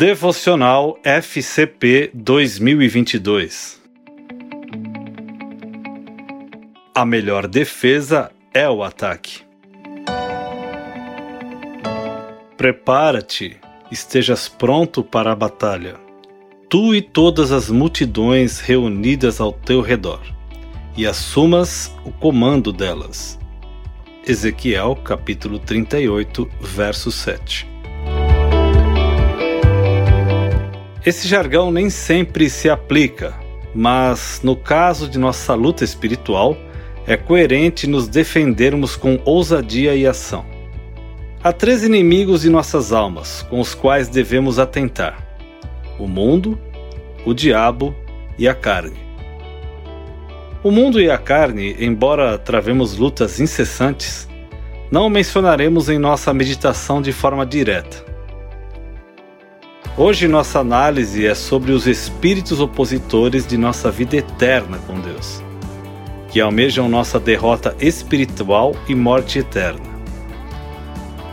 Devocional FCP 2022 A melhor defesa é o ataque. Prepara-te, estejas pronto para a batalha, tu e todas as multidões reunidas ao teu redor, e assumas o comando delas. Ezequiel capítulo 38, verso 7 Esse jargão nem sempre se aplica, mas no caso de nossa luta espiritual, é coerente nos defendermos com ousadia e ação. Há três inimigos de nossas almas com os quais devemos atentar: o mundo, o diabo e a carne. O mundo e a carne, embora travemos lutas incessantes, não mencionaremos em nossa meditação de forma direta. Hoje nossa análise é sobre os espíritos opositores de nossa vida eterna com Deus, que almejam nossa derrota espiritual e morte eterna.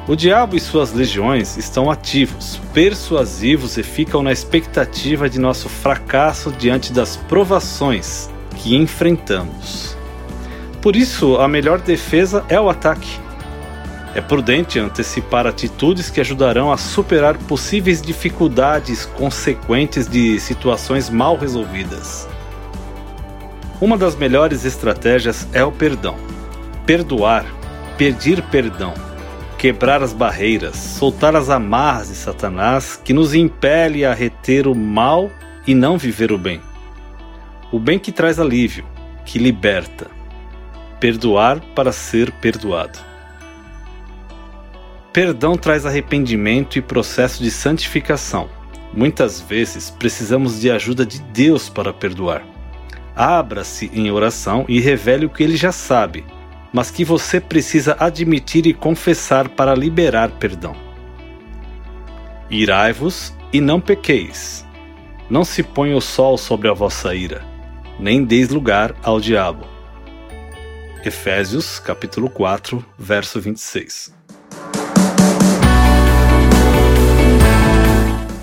O diabo e suas legiões estão ativos, persuasivos e ficam na expectativa de nosso fracasso diante das provações que enfrentamos. Por isso, a melhor defesa é o ataque. É prudente antecipar atitudes que ajudarão a superar possíveis dificuldades consequentes de situações mal resolvidas. Uma das melhores estratégias é o perdão. Perdoar, pedir perdão, quebrar as barreiras, soltar as amarras de Satanás que nos impele a reter o mal e não viver o bem. O bem que traz alívio, que liberta. Perdoar para ser perdoado. Perdão traz arrependimento e processo de santificação. Muitas vezes precisamos de ajuda de Deus para perdoar. Abra-se em oração e revele o que ele já sabe, mas que você precisa admitir e confessar para liberar perdão. Irai-vos e não pequeis. Não se ponha o sol sobre a vossa ira, nem deis lugar ao diabo. Efésios capítulo 4, verso 26.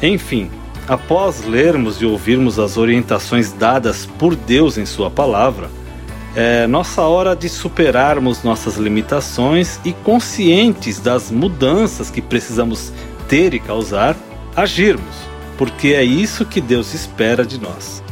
Enfim, após lermos e ouvirmos as orientações dadas por Deus em Sua palavra, é nossa hora de superarmos nossas limitações e, conscientes das mudanças que precisamos ter e causar, agirmos, porque é isso que Deus espera de nós.